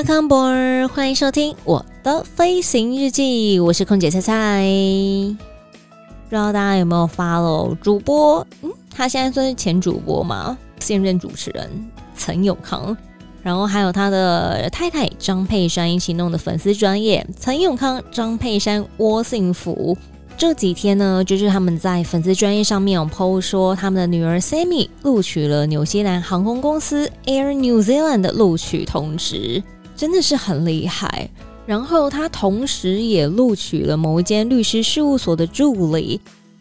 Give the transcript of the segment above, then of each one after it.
Welcome b o r 欢迎收听我的飞行日记，我是空姐菜菜。不知道大家有没有 follow 主播？嗯，他现在算是前主播嘛，现任主持人陈永康，然后还有他的太太张佩珊一起弄的粉丝专业陈永康、张佩珊窝幸福。这几天呢，就是他们在粉丝专业上面有 po 说，他们的女儿 Sammy 录取了纽西兰航空公司 Air New Zealand 的录取通知。真的是很厉害，然后他同时也录取了某一间律师事务所的助理，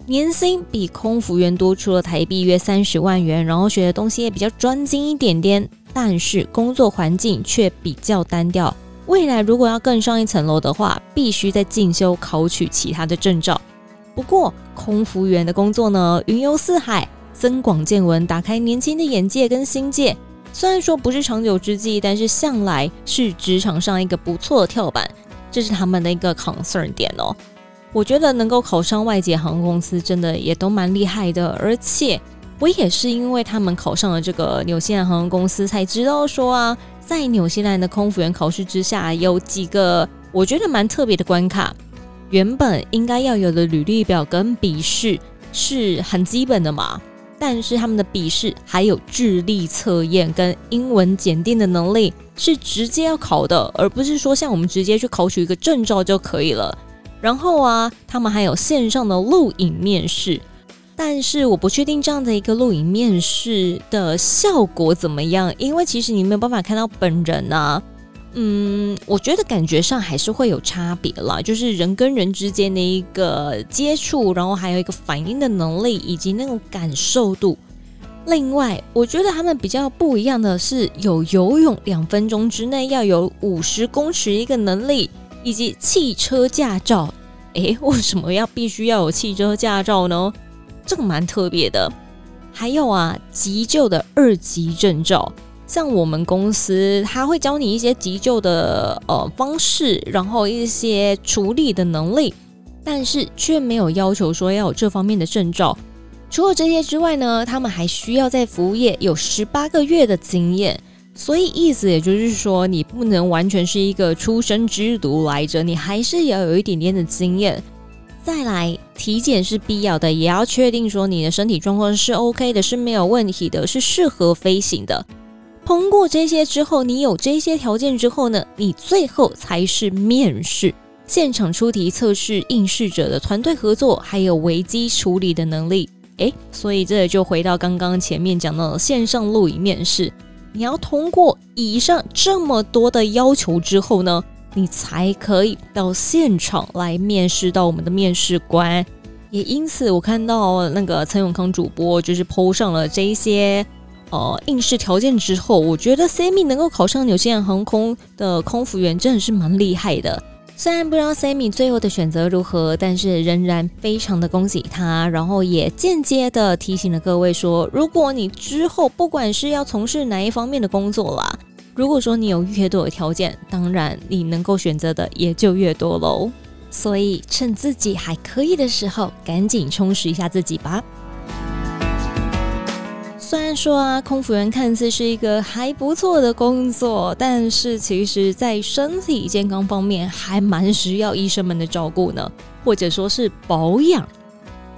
年薪比空服员多出了台币约三十万元，然后学的东西也比较专精一点点，但是工作环境却比较单调。未来如果要更上一层楼的话，必须再进修考取其他的证照。不过空服员的工作呢，云游四海，增广见闻，打开年轻的眼界跟心界。虽然说不是长久之计，但是向来是职场上一个不错的跳板，这是他们的一个 concern 点哦。我觉得能够考上外籍航空公司，真的也都蛮厉害的。而且我也是因为他们考上了这个纽西兰航空公司，才知道说啊，在纽西兰的空服员考试之下，有几个我觉得蛮特别的关卡。原本应该要有的履历表跟笔试是很基本的嘛。但是他们的笔试还有智力测验跟英文检定的能力是直接要考的，而不是说像我们直接去考取一个证照就可以了。然后啊，他们还有线上的录影面试，但是我不确定这样的一个录影面试的效果怎么样，因为其实你没有办法看到本人啊。嗯，我觉得感觉上还是会有差别啦，就是人跟人之间的一个接触，然后还有一个反应的能力以及那种感受度。另外，我觉得他们比较不一样的是，有游泳两分钟之内要有五十公尺一个能力，以及汽车驾照。诶，为什么要必须要有汽车驾照呢？这个蛮特别的。还有啊，急救的二级证照。像我们公司，他会教你一些急救的呃方式，然后一些处理的能力，但是却没有要求说要有这方面的证照。除了这些之外呢，他们还需要在服务业有十八个月的经验。所以意思也就是说，你不能完全是一个初生之犊来着，你还是要有一点点的经验。再来，体检是必要的，也要确定说你的身体状况是 OK 的，是没有问题的，是适合飞行的。通过这些之后，你有这些条件之后呢，你最后才是面试，现场出题测试应试者的团队合作，还有危机处理的能力。诶，所以这就回到刚刚前面讲到的线上录影面试，你要通过以上这么多的要求之后呢，你才可以到现场来面试到我们的面试官。也因此，我看到那个陈永康主播就是 po 上了这些。呃，应试条件之后，我觉得 Sammy 能够考上纽西兰航空的空服员真的是蛮厉害的。虽然不知道 Sammy 最后的选择如何，但是仍然非常的恭喜他，然后也间接的提醒了各位说，如果你之后不管是要从事哪一方面的工作啦，如果说你有越多的条件，当然你能够选择的也就越多喽。所以趁自己还可以的时候，赶紧充实一下自己吧。虽然说啊，空服员看似是一个还不错的工作，但是其实在身体健康方面还蛮需要医生们的照顾呢，或者说是保养。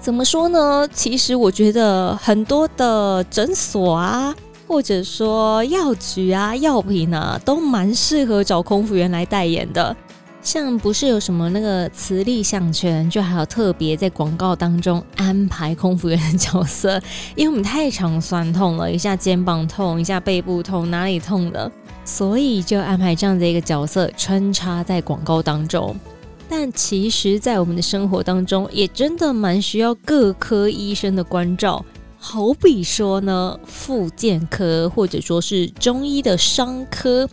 怎么说呢？其实我觉得很多的诊所啊，或者说药局啊、药品啊，都蛮适合找空服员来代言的。像不是有什么那个磁力项圈，就还有特别在广告当中安排空服员的角色，因为我们太常酸痛了，一下肩膀痛，一下背部痛，哪里痛的，所以就安排这样的一个角色穿插在广告当中。但其实，在我们的生活当中，也真的蛮需要各科医生的关照。好比说呢，复健科或者说是中医的伤科，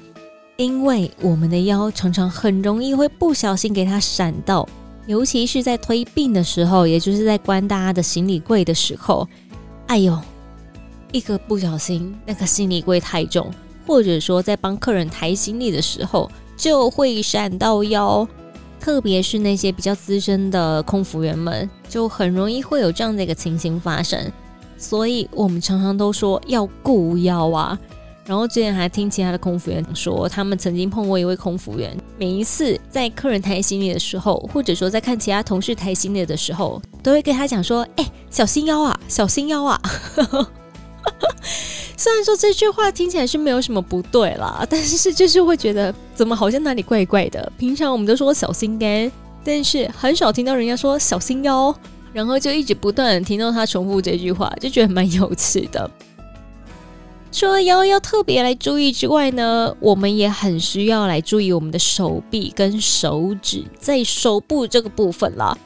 因为我们的腰常常很容易会不小心给它闪到，尤其是在推病的时候，也就是在关大家的行李柜的时候，哎呦，一个不小心，那个行李柜太重，或者说在帮客人抬行李的时候，就会闪到腰。特别是那些比较资深的空服员们，就很容易会有这样的一个情形发生，所以我们常常都说要顾腰啊。然后之前还听其他的空服员说，他们曾经碰过一位空服员，每一次在客人抬行李的时候，或者说在看其他同事抬行李的时候，都会跟他讲说：“哎，小心腰啊，小心腰啊。”虽然说这句话听起来是没有什么不对啦，但是就是会觉得怎么好像哪里怪怪的。平常我们都说小心肝，但是很少听到人家说小心腰，然后就一直不断听到他重复这句话，就觉得蛮有趣的。除了腰要特别来注意之外呢，我们也很需要来注意我们的手臂跟手指，在手部这个部分啦，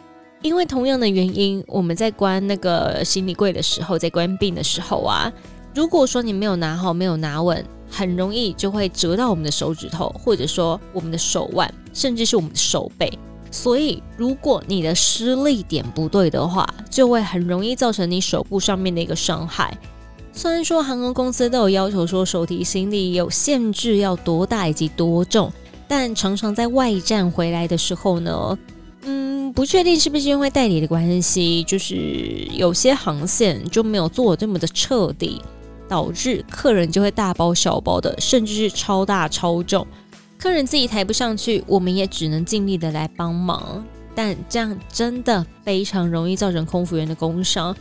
因为同样的原因，我们在关那个行李柜的时候，在关病的时候啊。如果说你没有拿好，没有拿稳，很容易就会折到我们的手指头，或者说我们的手腕，甚至是我们的手背。所以，如果你的施力点不对的话，就会很容易造成你手部上面的一个伤害。虽然说航空公司都有要求说手提行李有限制要多大以及多重，但常常在外站回来的时候呢，嗯，不确定是不是因为代理的关系，就是有些航线就没有做这么的彻底。导致客人就会大包小包的，甚至是超大超重，客人自己抬不上去，我们也只能尽力的来帮忙，但这样真的非常容易造成空服员的工伤，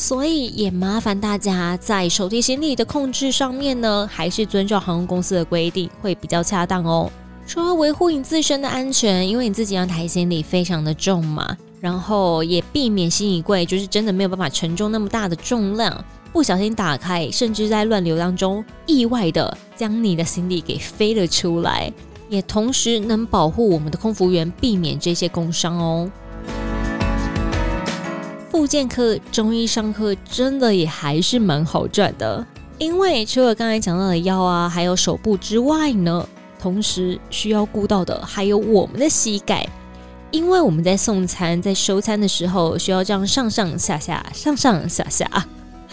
所以也麻烦大家在手提行李的控制上面呢，还是遵照航空公司的规定会比较恰当哦。除了维护你自身的安全，因为你自己要抬行李非常的重嘛，然后也避免行李柜就是真的没有办法承重那么大的重量。不小心打开，甚至在乱流当中意外的将你的行李给飞了出来，也同时能保护我们的空服员避免这些工伤哦。复健科、中医伤科真的也还是蛮好赚的，因为除了刚才讲到的腰啊，还有手部之外呢，同时需要顾到的还有我们的膝盖，因为我们在送餐、在收餐的时候需要这样上上下下、上上下下。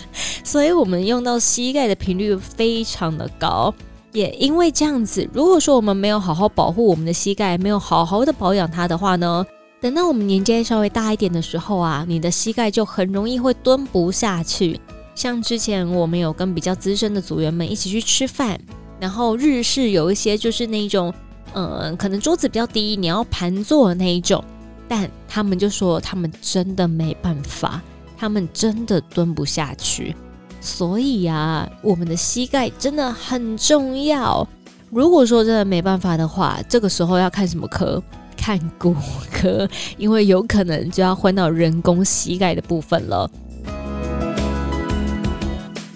所以，我们用到膝盖的频率非常的高，也因为这样子，如果说我们没有好好保护我们的膝盖，没有好好的保养它的话呢，等到我们年纪稍微大一点的时候啊，你的膝盖就很容易会蹲不下去。像之前我们有跟比较资深的组员们一起去吃饭，然后日式有一些就是那种，嗯，可能桌子比较低，你要盘坐的那一种，但他们就说他们真的没办法。他们真的蹲不下去，所以呀、啊，我们的膝盖真的很重要。如果说真的没办法的话，这个时候要看什么科？看骨科，因为有可能就要换到人工膝盖的部分了。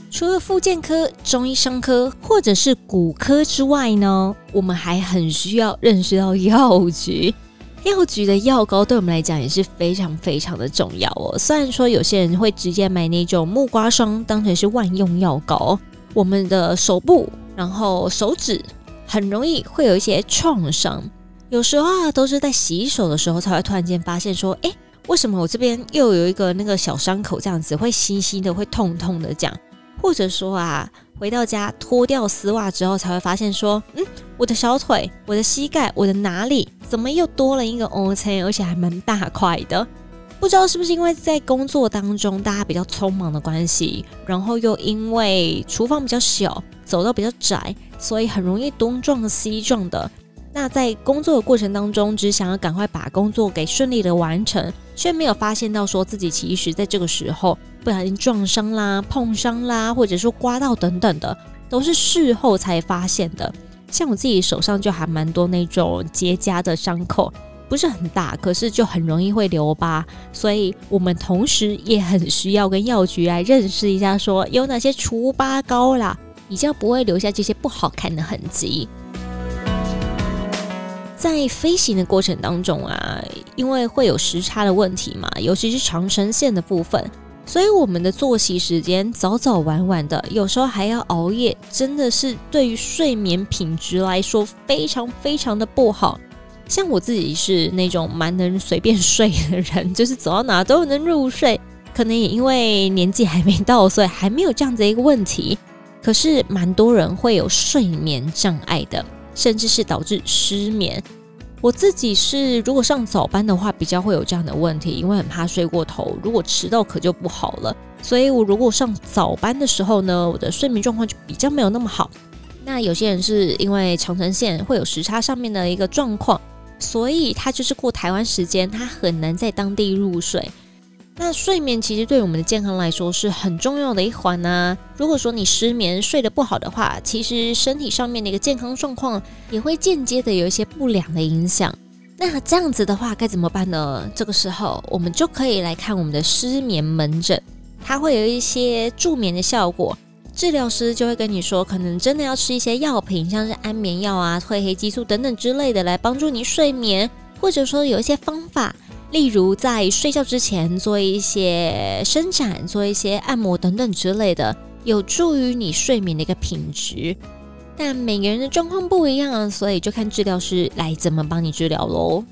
除了复健科、中医伤科或者是骨科之外呢，我们还很需要认识到药局。药局的药膏对我们来讲也是非常非常的重要哦。虽然说有些人会直接买那种木瓜霜当成是万用药膏，我们的手部然后手指很容易会有一些创伤，有时候啊都是在洗手的时候才会突然间发现说，诶，为什么我这边又有一个那个小伤口这样子会稀稀的会痛痛的这样，或者说啊。回到家脱掉丝袜之后，才会发现说，嗯，我的小腿、我的膝盖、我的哪里，怎么又多了一个凹陷，而且还蛮大块的？不知道是不是因为在工作当中大家比较匆忙的关系，然后又因为厨房比较小，走道比较窄，所以很容易东撞西撞的。那在工作的过程当中，只想要赶快把工作给顺利的完成，却没有发现到说自己其实在这个时候不小心撞伤啦、碰伤啦，或者说刮到等等的，都是事后才发现的。像我自己手上就还蛮多那种结痂的伤口，不是很大，可是就很容易会留疤。所以我们同时也很需要跟药局来认识一下，说有哪些除疤膏啦，比较不会留下这些不好看的痕迹。在飞行的过程当中啊，因为会有时差的问题嘛，尤其是长程线的部分，所以我们的作息时间早早晚晚的，有时候还要熬夜，真的是对于睡眠品质来说非常非常的不好。像我自己是那种蛮能随便睡的人，就是走到哪都能入睡。可能也因为年纪还没到，所以还没有这样子一个问题。可是蛮多人会有睡眠障碍的，甚至是导致失眠。我自己是如果上早班的话，比较会有这样的问题，因为很怕睡过头，如果迟到可就不好了。所以我如果上早班的时候呢，我的睡眠状况就比较没有那么好。那有些人是因为长城线会有时差上面的一个状况，所以他就是过台湾时间，他很难在当地入睡。那睡眠其实对我们的健康来说是很重要的一环呢。如果说你失眠睡得不好的话，其实身体上面的一个健康状况也会间接的有一些不良的影响。那这样子的话该怎么办呢？这个时候我们就可以来看我们的失眠门诊，它会有一些助眠的效果。治疗师就会跟你说，可能真的要吃一些药品，像是安眠药啊、褪黑激素等等之类的，来帮助你睡眠，或者说有一些方法。例如，在睡觉之前做一些伸展、做一些按摩等等之类的，有助于你睡眠的一个品质。但每个人的状况不一样，所以就看治疗师来怎么帮你治疗喽。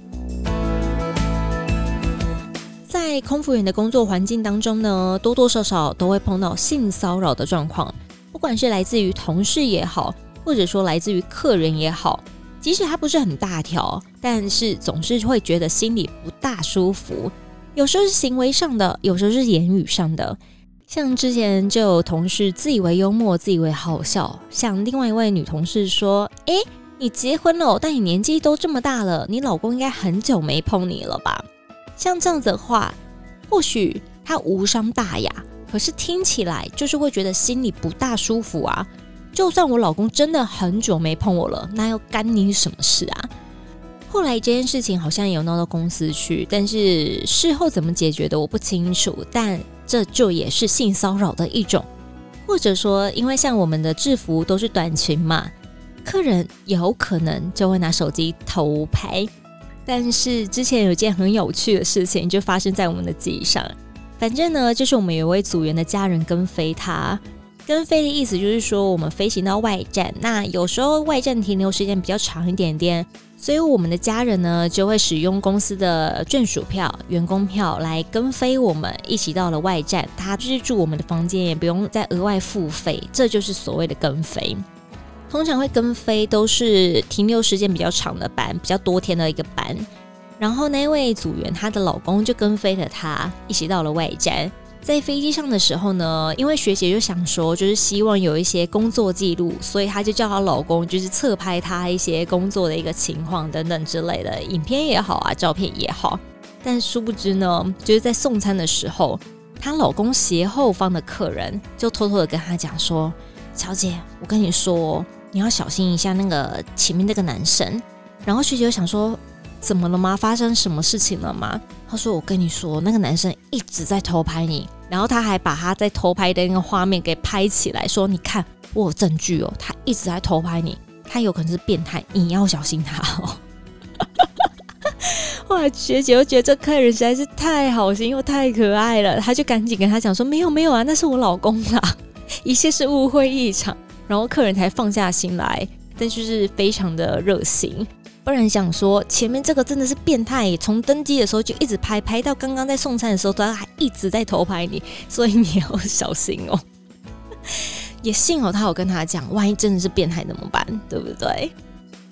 在空服员的工作环境当中呢，多多少少都会碰到性骚扰的状况，不管是来自于同事也好，或者说来自于客人也好。即使它不是很大条，但是总是会觉得心里不大舒服。有时候是行为上的，有时候是言语上的。像之前就有同事自以为幽默，自以为好笑，像另外一位女同事说：“诶，你结婚了，但你年纪都这么大了，你老公应该很久没碰你了吧？”像这样子的话，或许他无伤大雅，可是听起来就是会觉得心里不大舒服啊。就算我老公真的很久没碰我了，那又干你什么事啊？后来这件事情好像也有闹到公司去，但是事后怎么解决的我不清楚。但这就也是性骚扰的一种，或者说，因为像我们的制服都是短裙嘛，客人有可能就会拿手机偷拍。但是之前有件很有趣的事情就发生在我们的机上，反正呢，就是我们有位组员的家人跟飞他。跟飞的意思就是说，我们飞行到外站，那有时候外站停留时间比较长一点点，所以我们的家人呢就会使用公司的眷属票、员工票来跟飞我们，一起到了外站，他就是住我们的房间，也不用再额外付费，这就是所谓的跟飞。通常会跟飞都是停留时间比较长的班，比较多天的一个班。然后那位组员她的老公就跟飞了她，一起到了外站。在飞机上的时候呢，因为学姐就想说，就是希望有一些工作记录，所以她就叫她老公，就是侧拍她一些工作的一个情况等等之类的，影片也好啊，照片也好。但殊不知呢，就是在送餐的时候，她老公斜后方的客人就偷偷的跟她讲说：“小姐，我跟你说，你要小心一下那个前面那个男生。”然后学姐就想说。怎么了吗？发生什么事情了吗？他说：“我跟你说，那个男生一直在偷拍你，然后他还把他在偷拍的那个画面给拍起来，说：‘你看，我有证据哦，他一直在偷拍你，他有可能是变态，你要小心他哦。’”后来学姐又觉得这客人实在是太好心又太可爱了，他就赶紧跟他讲说：“没有没有啊，那是我老公啦，一切是误会一场。”然后客人才放下心来，但就是非常的热心。突然想说，前面这个真的是变态，从登机的时候就一直拍，拍到刚刚在送餐的时候，他还一直在偷拍你，所以你要小心哦。也幸好他有跟他讲，万一真的是变态怎么办？对不对？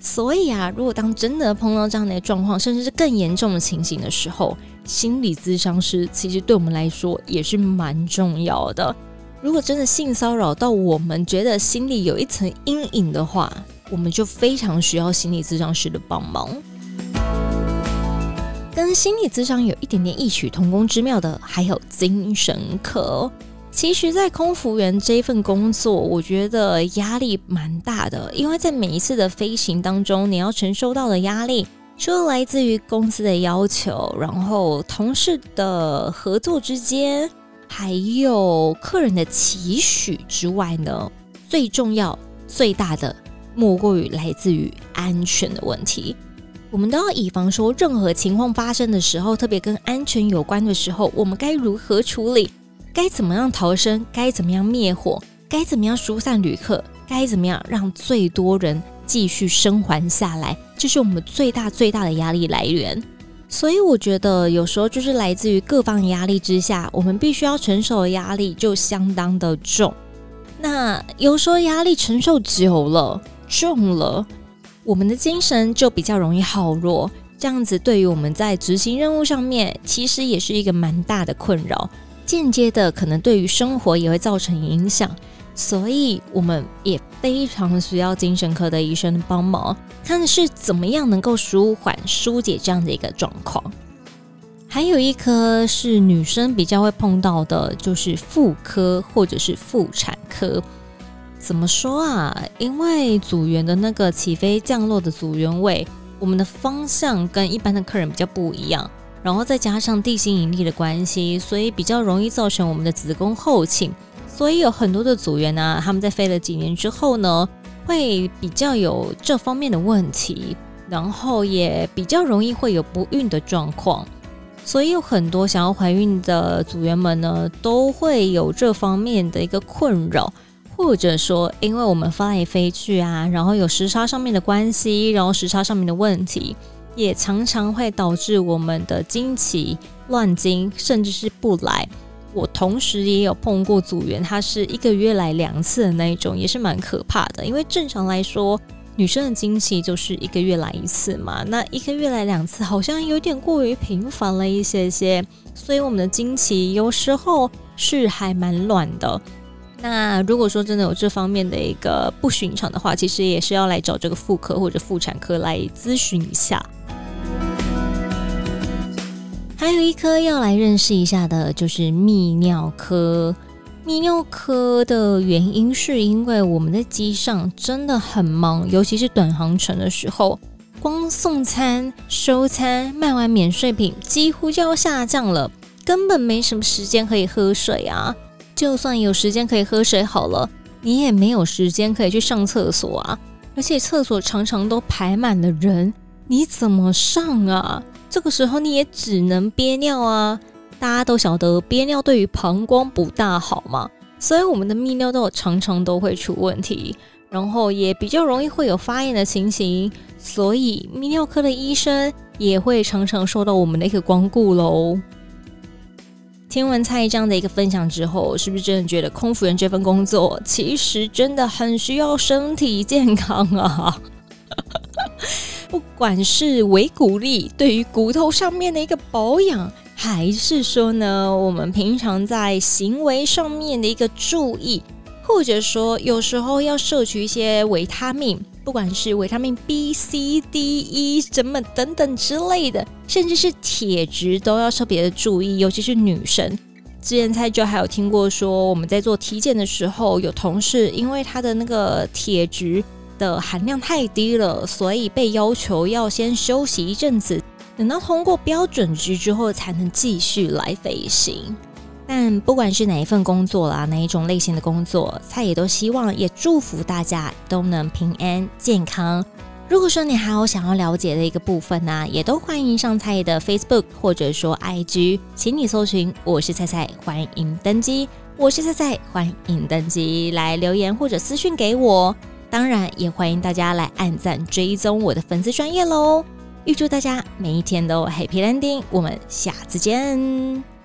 所以啊，如果当真的碰到这样的状况，甚至是更严重的情形的时候，心理咨商师其实对我们来说也是蛮重要的。如果真的性骚扰到我们，觉得心里有一层阴影的话，我们就非常需要心理咨商师的帮忙。跟心理咨商有一点点异曲同工之妙的，还有精神科。其实，在空服员这份工作，我觉得压力蛮大的，因为在每一次的飞行当中，你要承受到的压力，除了来自于公司的要求，然后同事的合作之间，还有客人的期许之外呢，最重要、最大的。莫过于来自于安全的问题，我们都要以防说任何情况发生的时候，特别跟安全有关的时候，我们该如何处理？该怎么样逃生，该怎么样灭火，该怎么样疏散旅客，该怎么样让最多人继续生还下来，这是我们最大最大的压力来源。所以我觉得有时候就是来自于各方压力之下，我们必须要承受的压力就相当的重。那有时候压力承受久了、重了，我们的精神就比较容易耗弱。这样子对于我们在执行任务上面，其实也是一个蛮大的困扰。间接的可能对于生活也会造成影响，所以我们也非常需要精神科的医生帮忙，看是怎么样能够舒缓、疏解这样的一个状况。还有一科是女生比较会碰到的，就是妇科或者是妇产科。怎么说啊？因为组员的那个起飞降落的组员位，我们的方向跟一般的客人比较不一样。然后再加上地心引力的关系，所以比较容易造成我们的子宫后倾。所以有很多的组员呢、他们在飞了几年之后呢，会比较有这方面的问题，然后也比较容易会有不孕的状况。所以有很多想要怀孕的组员们呢，都会有这方面的一个困扰，或者说因为我们飞来飞去啊，然后有时差上面的关系，然后时差上面的问题。也常常会导致我们的经期乱经，甚至是不来。我同时也有碰过组员，他是一个月来两次的那一种，也是蛮可怕的。因为正常来说，女生的经期就是一个月来一次嘛，那一个月来两次好像有点过于频繁了一些些，所以我们的经期有时候是还蛮乱的。那如果说真的有这方面的一个不寻常的话，其实也是要来找这个妇科或者妇产科来咨询一下。还有一科要来认识一下的，就是泌尿科。泌尿科的原因是因为我们在机上真的很忙，尤其是短航程的时候，光送餐、收餐、卖完免税品，几乎就要下降了，根本没什么时间可以喝水啊。就算有时间可以喝水好了，你也没有时间可以去上厕所啊。而且厕所常常都排满了人，你怎么上啊？这个时候你也只能憋尿啊！大家都晓得憋尿对于膀胱不大好嘛，所以我们的泌尿道常常都会出问题，然后也比较容易会有发炎的情形，所以泌尿科的医生也会常常受到我们的一个光顾喽。听完蔡这样的一个分享之后，是不是真的觉得空服员这份工作其实真的很需要身体健康啊？不管是维骨力对于骨头上面的一个保养，还是说呢，我们平常在行为上面的一个注意，或者说有时候要摄取一些维他命，不管是维他命 B、C、D、E 什么等等之类的，甚至是铁质都要特别的注意，尤其是女生。之前蔡就还有听过说，我们在做体检的时候，有同事因为他的那个铁质。的含量太低了，所以被要求要先休息一阵子，等到通过标准值之后才能继续来飞行。但不管是哪一份工作啦，哪一种类型的工作，蔡也都希望也祝福大家都能平安健康。如果说你还有想要了解的一个部分呢、也都欢迎上蔡的 Facebook 或者说 IG，请你搜寻我是蔡蔡，欢迎登机，我是蔡蔡，欢迎登机，来留言或者私讯给我。当然，也欢迎大家来按赞追踪我的粉丝专业喽！预祝大家每一天都 Happy Landing，我们下次见。